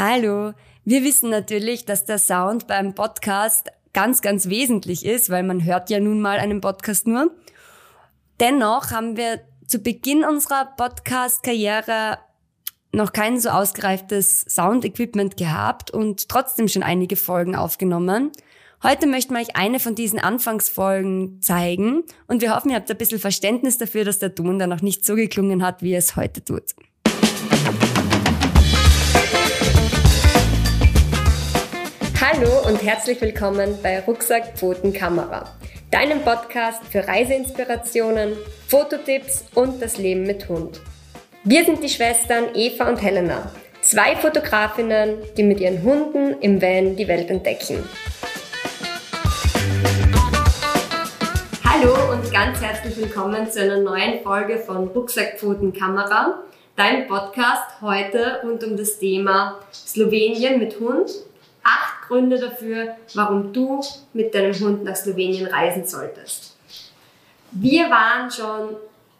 Hallo. Wir wissen natürlich, dass der Sound beim Podcast ganz, ganz wesentlich ist, weil man hört ja nun mal einen Podcast nur. Dennoch haben wir zu Beginn unserer Podcast-Karriere noch kein so ausgereiftes Sound-Equipment gehabt und trotzdem schon einige Folgen aufgenommen. Heute möchten wir euch eine von diesen Anfangsfolgen zeigen und wir hoffen, ihr habt ein bisschen Verständnis dafür, dass der Ton dann noch nicht so geklungen hat, wie es heute tut. Hallo und herzlich willkommen bei Rucksack Pfoten Kamera, deinem Podcast für Reiseinspirationen, Fototipps und das Leben mit Hund. Wir sind die Schwestern Eva und Helena, zwei Fotografinnen, die mit ihren Hunden im Van die Welt entdecken. Hallo und ganz herzlich willkommen zu einer neuen Folge von Rucksackpfoten Kamera, dein Podcast heute rund um das Thema Slowenien mit Hund acht Gründe dafür, warum du mit deinem Hund nach Slowenien reisen solltest. Wir waren schon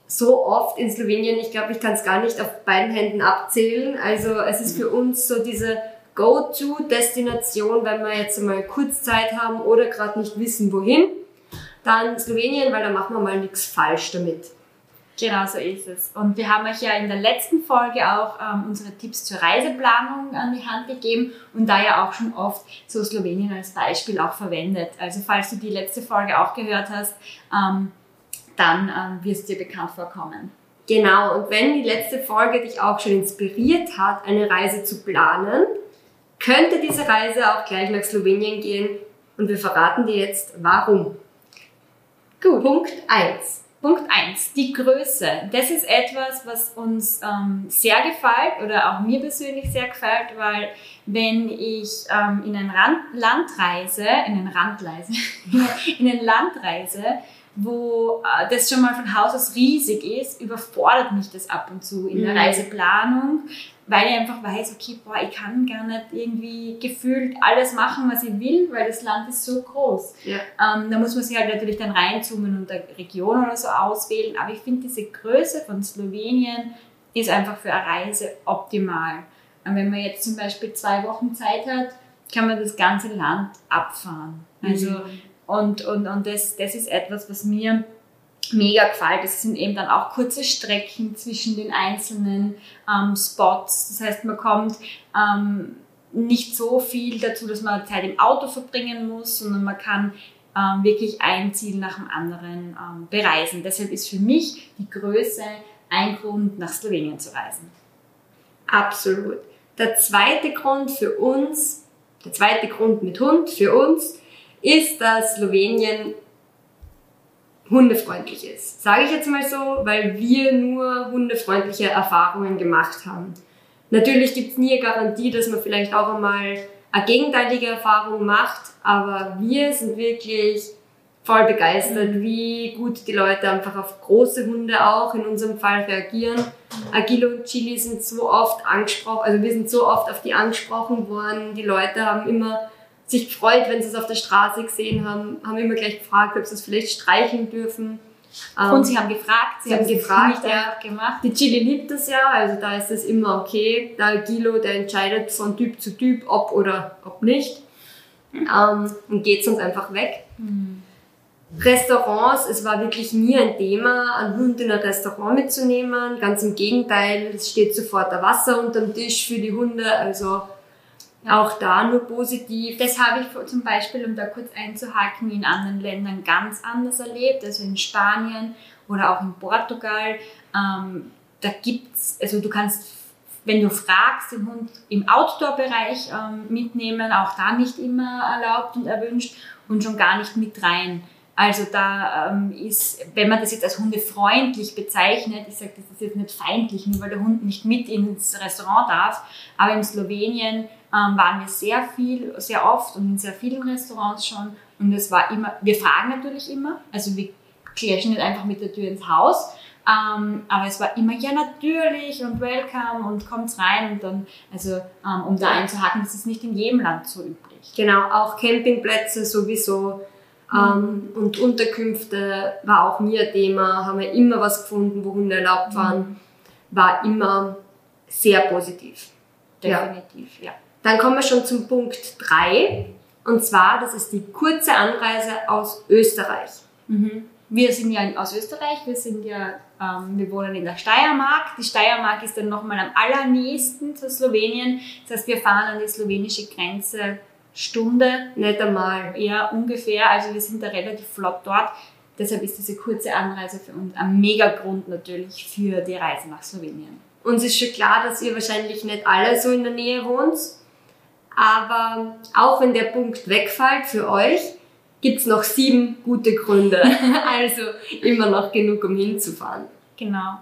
so oft in Slowenien, ich glaube, ich kann es gar nicht auf beiden Händen abzählen. Also es ist für uns so diese Go-To-Destination, wenn wir jetzt mal Kurzzeit haben oder gerade nicht wissen, wohin. Dann Slowenien, weil da machen wir mal nichts falsch damit. Genau so ist es. Und wir haben euch ja in der letzten Folge auch ähm, unsere Tipps zur Reiseplanung an die Hand gegeben und da ja auch schon oft so Slowenien als Beispiel auch verwendet. Also falls du die letzte Folge auch gehört hast, ähm, dann ähm, wirst dir bekannt vorkommen. Genau, und wenn die letzte Folge dich auch schon inspiriert hat, eine Reise zu planen, könnte diese Reise auch gleich nach Slowenien gehen und wir verraten dir jetzt warum. Gut. Punkt 1. Punkt 1, die Größe. Das ist etwas, was uns ähm, sehr gefällt oder auch mir persönlich sehr gefällt, weil wenn ich ähm, in ein Rand Land reise, in ein Randreise, in ein Land reise, wo äh, das schon mal von Haus aus riesig ist, überfordert mich das ab und zu in der mhm. Reiseplanung, weil ich einfach weiß, okay, boah, ich kann gar nicht irgendwie gefühlt alles machen, was ich will, weil das Land ist so groß. Ja. Ähm, da muss man sich halt natürlich dann reinzoomen und eine Region oder so auswählen, aber ich finde diese Größe von Slowenien ist einfach für eine Reise optimal. Und wenn man jetzt zum Beispiel zwei Wochen Zeit hat, kann man das ganze Land abfahren. Also, mhm. Und, und, und das, das ist etwas, was mir mega gefällt. Es sind eben dann auch kurze Strecken zwischen den einzelnen ähm, Spots. Das heißt, man kommt ähm, nicht so viel dazu, dass man Zeit im Auto verbringen muss, sondern man kann ähm, wirklich ein Ziel nach dem anderen ähm, bereisen. Deshalb ist für mich die Größe ein Grund, nach Slowenien zu reisen. Absolut. Der zweite Grund für uns, der zweite Grund mit Hund für uns, ist, dass Slowenien hundefreundlich ist. Sage ich jetzt mal so, weil wir nur hundefreundliche Erfahrungen gemacht haben. Natürlich gibt es nie eine Garantie, dass man vielleicht auch einmal eine gegenteilige Erfahrung macht, aber wir sind wirklich voll begeistert, wie gut die Leute einfach auf große Hunde auch in unserem Fall reagieren. Agilo und Chili sind so oft angesprochen, also wir sind so oft auf die angesprochen worden. Die Leute haben immer sich gefreut, wenn sie es auf der Straße gesehen haben, haben immer gleich gefragt, ob sie es vielleicht streicheln dürfen. Und ähm, sie haben gefragt, sie, sie haben gefragt, ja. gemacht. Die Chili liebt das ja, also da ist es immer okay. Der Gilo, der entscheidet von Typ zu Typ, ob oder ob nicht. Ähm, und geht sonst einfach weg. Mhm. Restaurants, es war wirklich nie ein Thema, einen Hund in ein Restaurant mitzunehmen. Ganz im Gegenteil, es steht sofort der Wasser unterm Tisch für die Hunde. Also. Auch da nur positiv. Das habe ich zum Beispiel, um da kurz einzuhaken, in anderen Ländern ganz anders erlebt, also in Spanien oder auch in Portugal. Ähm, da gibt's, also du kannst, wenn du fragst, den Hund im Outdoor-Bereich ähm, mitnehmen, auch da nicht immer erlaubt und erwünscht und schon gar nicht mit rein. Also da ähm, ist, wenn man das jetzt als hundefreundlich bezeichnet, ich sage, das ist jetzt nicht feindlich, nur weil der Hund nicht mit ins Restaurant darf, aber in Slowenien ähm, waren wir sehr viel, sehr oft und in sehr vielen Restaurants schon. Und es war immer, wir fragen natürlich immer, also wir klatschen nicht einfach mit der Tür ins Haus, ähm, aber es war immer, ja natürlich und welcome und kommt rein und dann, also ähm, um da einzuhaken, das ist nicht in jedem Land so üblich. Genau, auch Campingplätze sowieso. Mhm. Ähm, und Unterkünfte war auch mir Thema, haben wir immer was gefunden, wo Hunde erlaubt waren, mhm. war immer sehr positiv. Definitiv, ja. ja. Dann kommen wir schon zum Punkt 3. Und zwar, das ist die kurze Anreise aus Österreich. Mhm. Wir sind ja aus Österreich, wir sind ja, ähm, wir wohnen in der Steiermark. Die Steiermark ist dann nochmal am allernächsten zu Slowenien. Das heißt, wir fahren an die slowenische Grenze Stunde. Nicht einmal. Ja, ungefähr. Also wir sind da relativ flott dort. Deshalb ist diese kurze Anreise für uns ein Megagrund natürlich für die Reise nach Slowenien. Uns ist schon klar, dass ihr wahrscheinlich nicht alle so in der Nähe wohnt. Aber auch wenn der Punkt wegfällt für euch, gibt's noch sieben gute Gründe. also immer noch genug, um hinzufahren. Genau.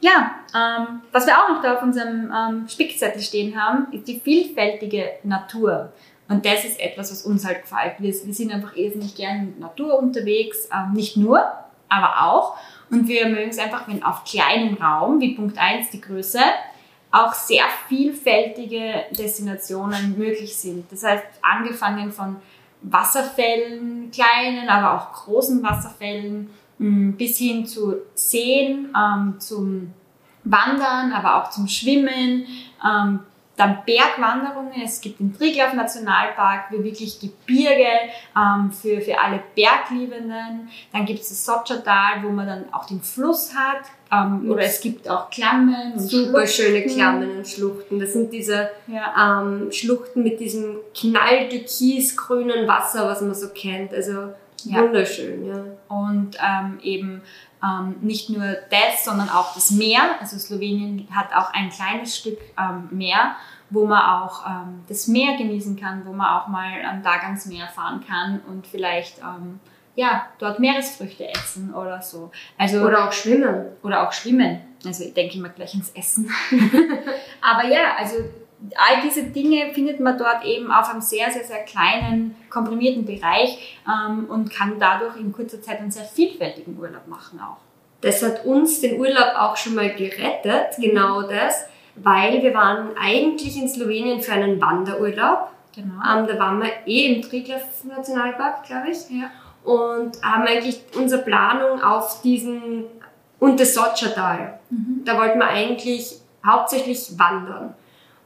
Ja, ähm, was wir auch noch da auf unserem ähm, Spickzettel stehen haben, ist die vielfältige Natur. Und das ist etwas, was uns halt gefällt. Wir, wir sind einfach irrsinnig gerne mit Natur unterwegs, ähm, nicht nur, aber auch. Und wir mögen es einfach, wenn auf kleinem Raum, wie Punkt 1 die Größe, auch sehr vielfältige Destinationen möglich sind. Das heißt, angefangen von Wasserfällen, kleinen, aber auch großen Wasserfällen, mm, bis hin zu Seen, ähm, zum Wandern, aber auch zum Schwimmen, ähm, dann Bergwanderungen. Es gibt den Triglav Nationalpark für wirklich Gebirge, ähm, für, für alle Bergliebenden. Dann gibt es das Sotschertal, wo man dann auch den Fluss hat. Ähm, oder es gibt auch Klammen und Super schöne Klammen und Schluchten. Das sind diese ja. ähm, Schluchten mit diesem knalldürkisgrünen Wasser, was man so kennt. Also ja. wunderschön, ja. Und ähm, eben ähm, nicht nur das, sondern auch das Meer. Also Slowenien hat auch ein kleines Stück ähm, Meer, wo man auch ähm, das Meer genießen kann, wo man auch mal am Tag ans Meer fahren kann und vielleicht ähm, ja, dort Meeresfrüchte essen oder so. Also, oder auch schwimmen. Oder auch schwimmen. Also ich denke immer gleich ins Essen. Aber ja, also all diese Dinge findet man dort eben auf einem sehr, sehr, sehr kleinen, komprimierten Bereich ähm, und kann dadurch in kurzer Zeit einen sehr vielfältigen Urlaub machen auch. Das hat uns den Urlaub auch schon mal gerettet, genau das, weil wir waren eigentlich in Slowenien für einen Wanderurlaub. Genau. Ähm, da waren wir eh im Triglav Nationalpark, glaube ich. Ja. Und haben eigentlich unsere Planung auf diesen Untersotschertal. Mhm. Da wollten wir eigentlich hauptsächlich wandern.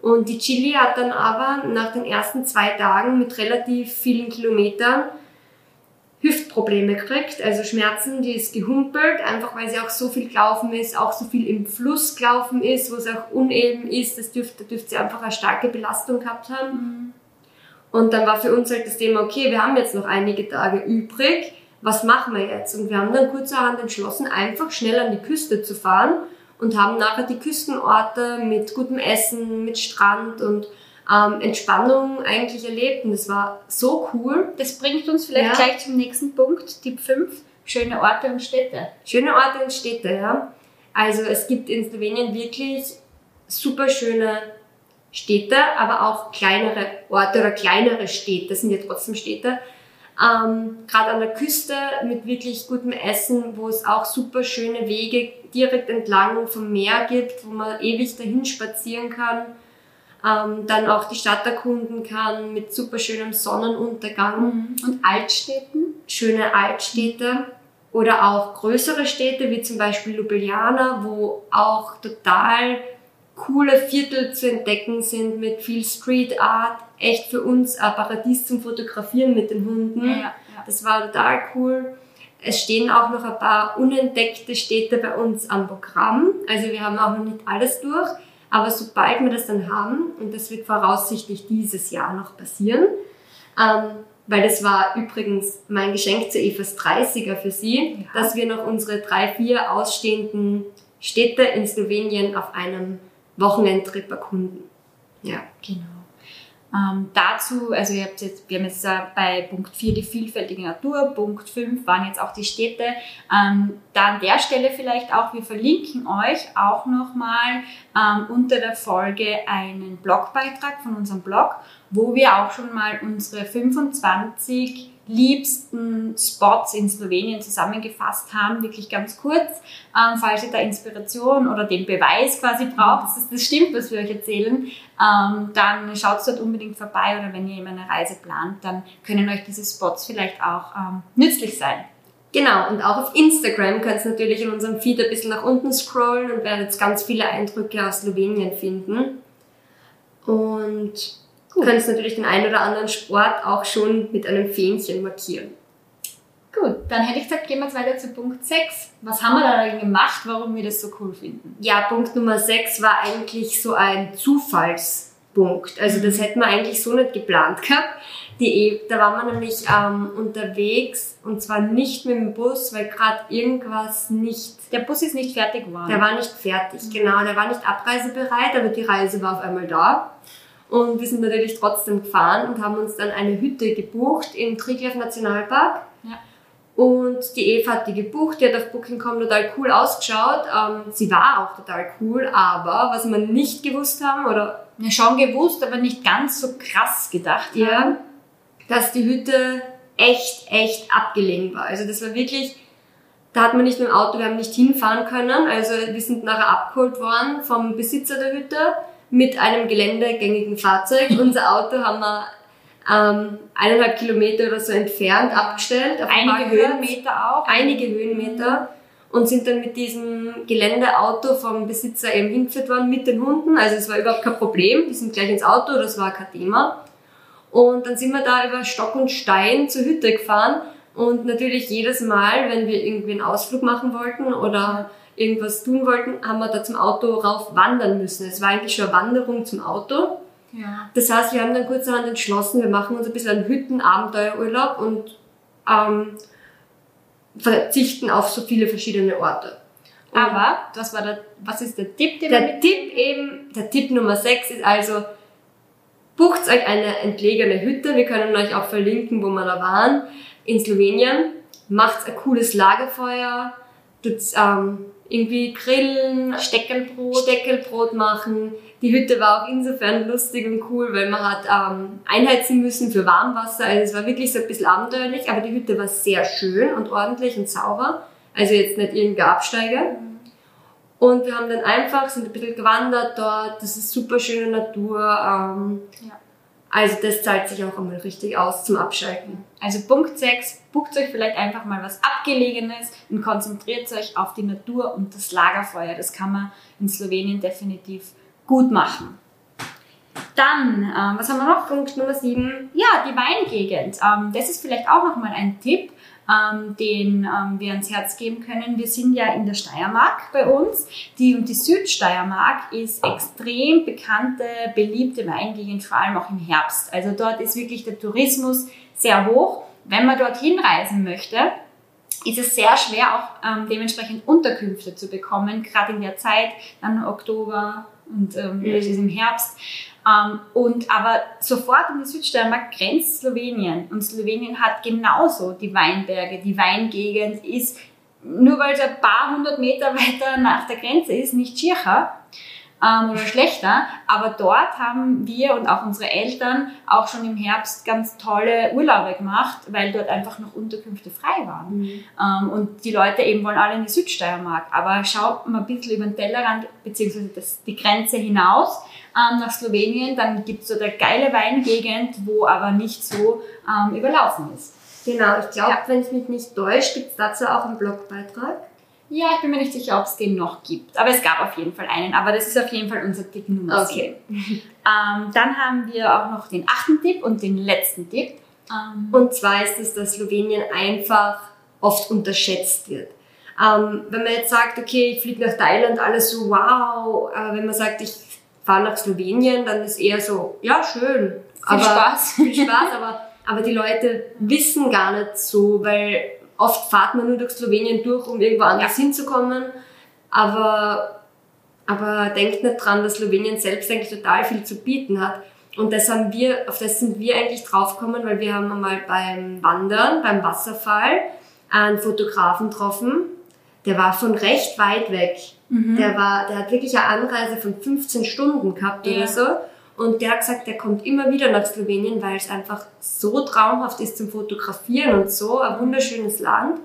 Und die Chili hat dann aber nach den ersten zwei Tagen mit relativ vielen Kilometern Hüftprobleme gekriegt, also Schmerzen, die ist gehumpelt, einfach weil sie auch so viel gelaufen ist, auch so viel im Fluss gelaufen ist, wo es auch uneben ist, das dürfte, dürfte sie einfach eine starke Belastung gehabt haben. Mhm. Und dann war für uns halt das Thema, okay, wir haben jetzt noch einige Tage übrig, was machen wir jetzt? Und wir haben dann kurzerhand entschlossen, einfach schnell an die Küste zu fahren und haben nachher die Küstenorte mit gutem Essen, mit Strand und ähm, Entspannung eigentlich erlebt. Und das war so cool. Das bringt uns vielleicht ja. gleich zum nächsten Punkt, Tipp 5, schöne Orte und Städte. Schöne Orte und Städte, ja. Also es gibt in Slowenien wirklich super schöne Städte, aber auch kleinere Orte oder kleinere Städte, das sind ja trotzdem Städte, ähm, Gerade an der Küste mit wirklich gutem Essen, wo es auch super schöne Wege direkt entlang vom Meer gibt, wo man ewig dahin spazieren kann. Ähm, dann auch die Stadt erkunden kann mit super schönem Sonnenuntergang. Mhm. Und Altstädten? Schöne Altstädte. Oder auch größere Städte wie zum Beispiel Ljubljana, wo auch total coole Viertel zu entdecken sind mit viel Street Art. Echt für uns ein Paradies zum Fotografieren mit den Hunden. Ja, ja. Das war total cool. Es stehen auch noch ein paar unentdeckte Städte bei uns am Programm. Also wir haben auch noch nicht alles durch. Aber sobald wir das dann haben, und das wird voraussichtlich dieses Jahr noch passieren, ähm, weil das war übrigens mein Geschenk zu Evas 30er für sie, ja. dass wir noch unsere drei, vier ausstehenden Städte in Slowenien auf einem Wochenendtrip erkunden. Ja. Genau. Ähm, dazu, also ihr habt jetzt, wir haben jetzt äh, bei Punkt 4 die vielfältige Natur, Punkt 5 waren jetzt auch die Städte. Ähm, da an der Stelle vielleicht auch, wir verlinken euch auch nochmal ähm, unter der Folge einen Blogbeitrag von unserem Blog, wo wir auch schon mal unsere 25 liebsten Spots in Slowenien zusammengefasst haben, wirklich ganz kurz. Ähm, falls ihr da Inspiration oder den Beweis quasi braucht, dass das stimmt, was wir euch erzählen, ähm, dann schaut dort unbedingt vorbei oder wenn ihr immer eine Reise plant, dann können euch diese Spots vielleicht auch ähm, nützlich sein. Genau, und auch auf Instagram könnt ihr natürlich in unserem Feed ein bisschen nach unten scrollen und werdet ganz viele Eindrücke aus Slowenien finden. Und du kannst natürlich den einen oder anderen Sport auch schon mit einem Fähnchen markieren. Gut, dann hätte ich gesagt, gehen wir jetzt weiter zu Punkt 6. Was haben wir da gemacht, warum wir das so cool finden? Ja, Punkt Nummer 6 war eigentlich so ein Zufallspunkt. Also das hätten wir eigentlich so nicht geplant gehabt. Die, e, da waren wir nämlich ähm, unterwegs und zwar nicht mit dem Bus, weil gerade irgendwas nicht. Der Bus ist nicht fertig geworden. Der war nicht fertig, genau. Der war nicht abreisebereit, aber die Reise war auf einmal da. Und wir sind natürlich trotzdem gefahren und haben uns dann eine Hütte gebucht im Triglav Nationalpark. Ja. Und die Eva hat die gebucht, die hat auf Booking.com total cool ausgeschaut. Ähm, sie war auch total cool, aber was wir nicht gewusst haben, oder Ja, schon gewusst, aber nicht ganz so krass gedacht. ja, dass die Hütte echt, echt abgelegen war. Also das war wirklich, da hat man nicht mit dem Auto, wir haben nicht hinfahren können. Also wir sind nachher abgeholt worden vom Besitzer der Hütte mit einem geländegängigen Fahrzeug. Unser Auto haben wir ähm, eineinhalb Kilometer oder so entfernt abgestellt. Auf Einige. Höhenmeter auch. Einige Höhenmeter. Und sind dann mit diesem Geländeauto vom Besitzer eben hingeführt worden mit den Hunden. Also es war überhaupt kein Problem. Die sind gleich ins Auto, das war kein Thema. Und dann sind wir da über Stock und Stein zur Hütte gefahren. Und natürlich jedes Mal, wenn wir irgendwie einen Ausflug machen wollten oder irgendwas tun wollten, haben wir da zum Auto rauf wandern müssen. Es war eigentlich schon eine Wanderung zum Auto. Ja. Das heißt, wir haben dann kurzerhand entschlossen, wir machen uns ein bisschen einen Hütten-Abenteuerurlaub und ähm, verzichten auf so viele verschiedene Orte. Und Aber, was, war der, was ist der Tipp, den wir der Tipp eben, der Tipp Nummer 6 ist also, bucht euch eine entlegene Hütte, wir können euch auch verlinken, wo wir da waren, in Slowenien, macht ein cooles Lagerfeuer, tut ähm, irgendwie grillen, Steckelbrot. Steckelbrot machen. Die Hütte war auch insofern lustig und cool, weil man hat ähm, einheizen müssen für Warmwasser. Also es war wirklich so ein bisschen abenteuerlich, aber die Hütte war sehr schön und ordentlich und sauber. Also jetzt nicht irgendein Absteiger. Und wir haben dann einfach, sind ein bisschen gewandert dort. Das ist super schöne Natur. Ähm, Ja. Also das zahlt sich auch einmal richtig aus zum Abschalten. Also Punkt 6, bucht euch vielleicht einfach mal was Abgelegenes und konzentriert euch auf die Natur und das Lagerfeuer. Das kann man in Slowenien definitiv gut machen. Dann, ähm, was haben wir noch? Punkt Nummer 7. Ja, die Weingegend. Ähm, das ist vielleicht auch nochmal ein Tipp, ähm, den ähm, wir ans Herz geben können. Wir sind ja in der Steiermark bei uns. Die und die Südsteiermark ist extrem bekannte, beliebte Weingegend, vor allem auch im Herbst. Also dort ist wirklich der Tourismus sehr hoch. Wenn man dorthin reisen möchte, ist es sehr schwer, auch ähm, dementsprechend Unterkünfte zu bekommen, gerade in der Zeit, dann Oktober und ähm, es ist im Herbst. Ähm, und aber sofort in die Südsteiermark grenzt Slowenien. Und Slowenien hat genauso die Weinberge, die Weingegend ist, nur weil es ein paar hundert Meter weiter nach der Grenze ist, nicht schircher ähm, oder schlechter. Aber dort haben wir und auch unsere Eltern auch schon im Herbst ganz tolle Urlaube gemacht, weil dort einfach noch Unterkünfte frei waren. Ähm, und die Leute eben wollen alle in die Südsteiermark. Aber schaut mal ein bisschen über den Tellerrand, beziehungsweise das, die Grenze hinaus ähm, nach Slowenien, dann gibt es so eine geile Weingegend, wo aber nicht so ähm, überlaufen ist. Genau, ich glaube, Ja. wenn ich mich nicht täusche, gibt es dazu auch einen Blogbeitrag. Ja, ich bin mir nicht sicher, ob es den noch gibt. Aber es gab auf jeden Fall einen. Aber das ist auf jeden Fall unser Tipp Nummer Okay. 7. Ähm, dann haben wir auch noch den achten Tipp und den letzten Tipp. Ähm, Und zwar ist es, dass Slowenien einfach oft unterschätzt wird. Ähm, wenn man jetzt sagt, okay, ich fliege nach Thailand, alles so wow. Äh, wenn man sagt, ich fahre nach Slowenien, dann ist eher so, ja, schön. Viel Spaß. Viel Spaß, aber, aber die Leute wissen gar nicht so, weil oft fahrt man nur durch Slowenien durch, um irgendwo anders hinzukommen. Aber, aber denkt nicht dran, dass Slowenien selbst eigentlich total viel zu bieten hat. Und das haben wir, auf das sind wir eigentlich draufgekommen, weil wir haben einmal beim Wandern, beim Wasserfall, einen Fotografen getroffen. Der war von recht weit weg. Der war, der hat wirklich eine Anreise von 15 Stunden gehabt Ja. oder so. Und der hat gesagt, der kommt immer wieder nach Slowenien, weil es einfach so traumhaft ist zum Fotografieren und so, ein wunderschönes Land.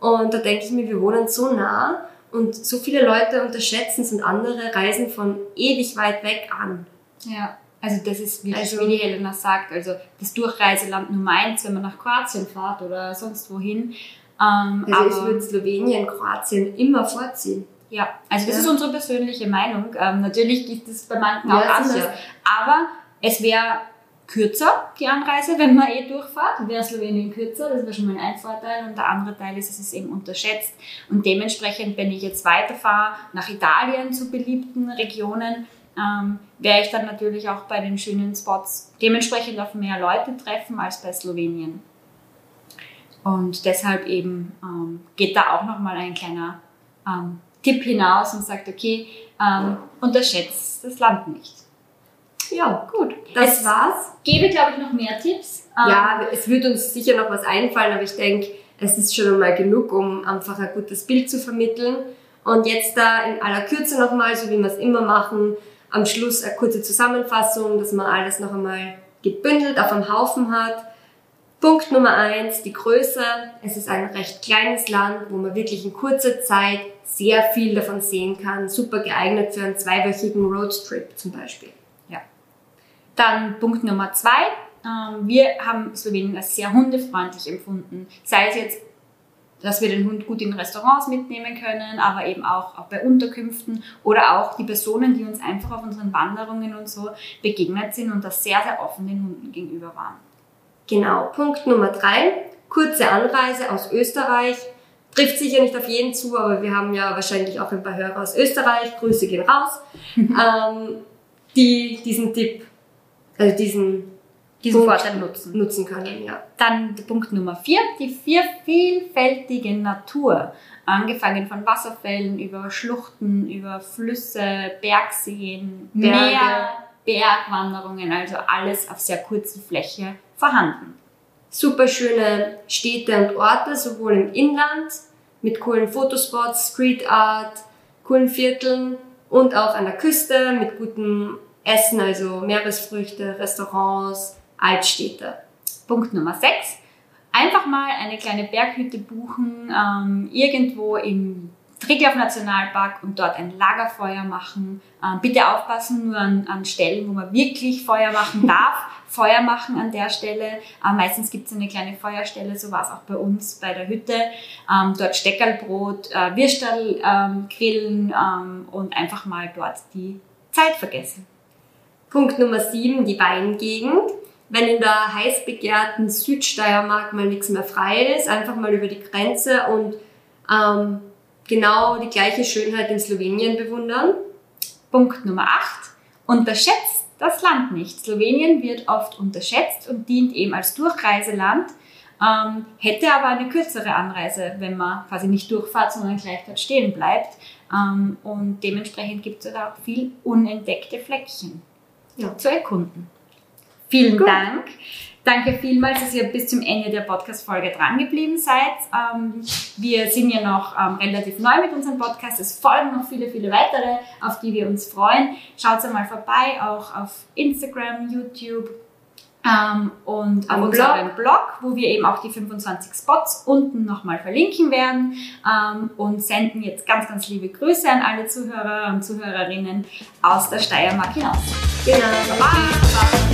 Und da denke ich mir, wir wohnen so nah und so viele Leute unterschätzen es und andere reisen von ewig weit weg an. Ja, also das ist wirklich, Also- wie die Helena sagt, also das Durchreiseland Nummer eins, wenn man nach Kroatien fährt oder sonst wohin. Ähm, Also ich würde Slowenien, Kroatien immer vorziehen. Ja, also das Ja. ist unsere persönliche Meinung. Ähm, natürlich gibt es bei manchen Ja, auch anders. sicher. Aber es wäre kürzer, die Anreise, wenn man eh durchfahrt. Wäre Slowenien kürzer, das wäre schon mal ein Vorteil. Und der andere Teil ist, es ist eben unterschätzt. Und dementsprechend, wenn ich jetzt weiterfahre nach Italien zu beliebten Regionen, ähm, wäre ich dann natürlich auch bei den schönen Spots dementsprechend auf mehr Leute treffen als bei Slowenien. Und deshalb eben ähm, geht da auch nochmal ein kleiner ähm, Tipp hinaus und sagt, okay, ähm, unterschätzt das Land nicht. Ja, gut. Das Es- war's. Gebe, glaube ich, noch mehr Tipps. Ähm, Ja, es wird uns sicher noch was einfallen, aber ich denke, es ist schon einmal genug, um einfach ein gutes Bild zu vermitteln. Und jetzt da in aller Kürze nochmal, so wie wir es immer machen, am Schluss eine kurze Zusammenfassung, dass man alles noch einmal gebündelt auf einem Haufen hat. Punkt Nummer eins, die Größe. Es ist ein recht kleines Land, wo man wirklich in kurzer Zeit sehr viel davon sehen kann. Super geeignet für einen zweiwöchigen Roadtrip zum Beispiel. Dann Punkt Nummer zwei. Ähm, wir haben Slowenien als sehr hundefreundlich empfunden. Sei es jetzt, dass wir den Hund gut in Restaurants mitnehmen können, aber eben auch, auch bei Unterkünften oder auch die Personen, die uns einfach auf unseren Wanderungen und so begegnet sind und das sehr, sehr offen den Hunden gegenüber waren. Genau, Punkt Nummer drei. Kurze Anreise aus Österreich. Trifft sicher nicht auf jeden zu, aber wir haben ja wahrscheinlich auch ein paar Hörer aus Österreich. Grüße gehen raus. ähm, die diesen Tipp, also diesen Diesen Punkt Vorteil nutzen. nutzen können, ja. Dann Punkt Nummer vier, die vier vielfältige Natur. Angefangen von Wasserfällen über Schluchten, über Flüsse, Bergseen, Berge. Meer, Bergwanderungen, also alles auf sehr kurzer Fläche vorhanden. Super schöne Städte und Orte, sowohl im Inland mit coolen Fotospots, Street Art, coolen Vierteln und auch an der Küste mit gutem Essen, also Meeresfrüchte, Restaurants, Altstädte. Punkt Nummer 6. Einfach mal eine kleine Berghütte buchen, ähm, irgendwo im Triglav Nationalpark und dort ein Lagerfeuer machen. Ähm, bitte aufpassen nur an, an Stellen, wo man wirklich Feuer machen darf. Feuer machen an der Stelle. Ähm, meistens gibt es eine kleine Feuerstelle, so war es auch bei uns bei der Hütte. Ähm, dort Steckerlbrot, äh, Würstel ähm, grillen ähm, und einfach mal dort die Zeit vergessen. Punkt Nummer 7, die Weingegend. Wenn in der heiß begehrten Südsteiermark mal nichts mehr frei ist, einfach mal über die Grenze und ähm, genau die gleiche Schönheit in Slowenien bewundern. Punkt Nummer 8. Unterschätzt das Land nicht. Slowenien wird oft unterschätzt und dient eben als Durchreiseland, ähm, hätte aber eine kürzere Anreise, wenn man quasi nicht durchfahrt, sondern gleich dort stehen bleibt. Ähm, und dementsprechend gibt es da auch viel unentdeckte Fleckchen Ja. zu erkunden. Vielen Gut. Dank. Danke vielmals, dass ihr bis zum Ende der Podcast-Folge dran geblieben seid. Ähm, wir sind ja noch ähm, relativ neu mit unserem Podcast. Es folgen noch viele, viele weitere, auf die wir uns freuen. Schaut einmal vorbei, auch auf Instagram, YouTube ähm, und auf unserem Blog. wo wir eben auch die 25 Spots unten nochmal verlinken werden und senden jetzt ganz, ganz liebe Grüße an alle Zuhörer und Zuhörerinnen aus der Steiermark hinaus. Genau. Baba.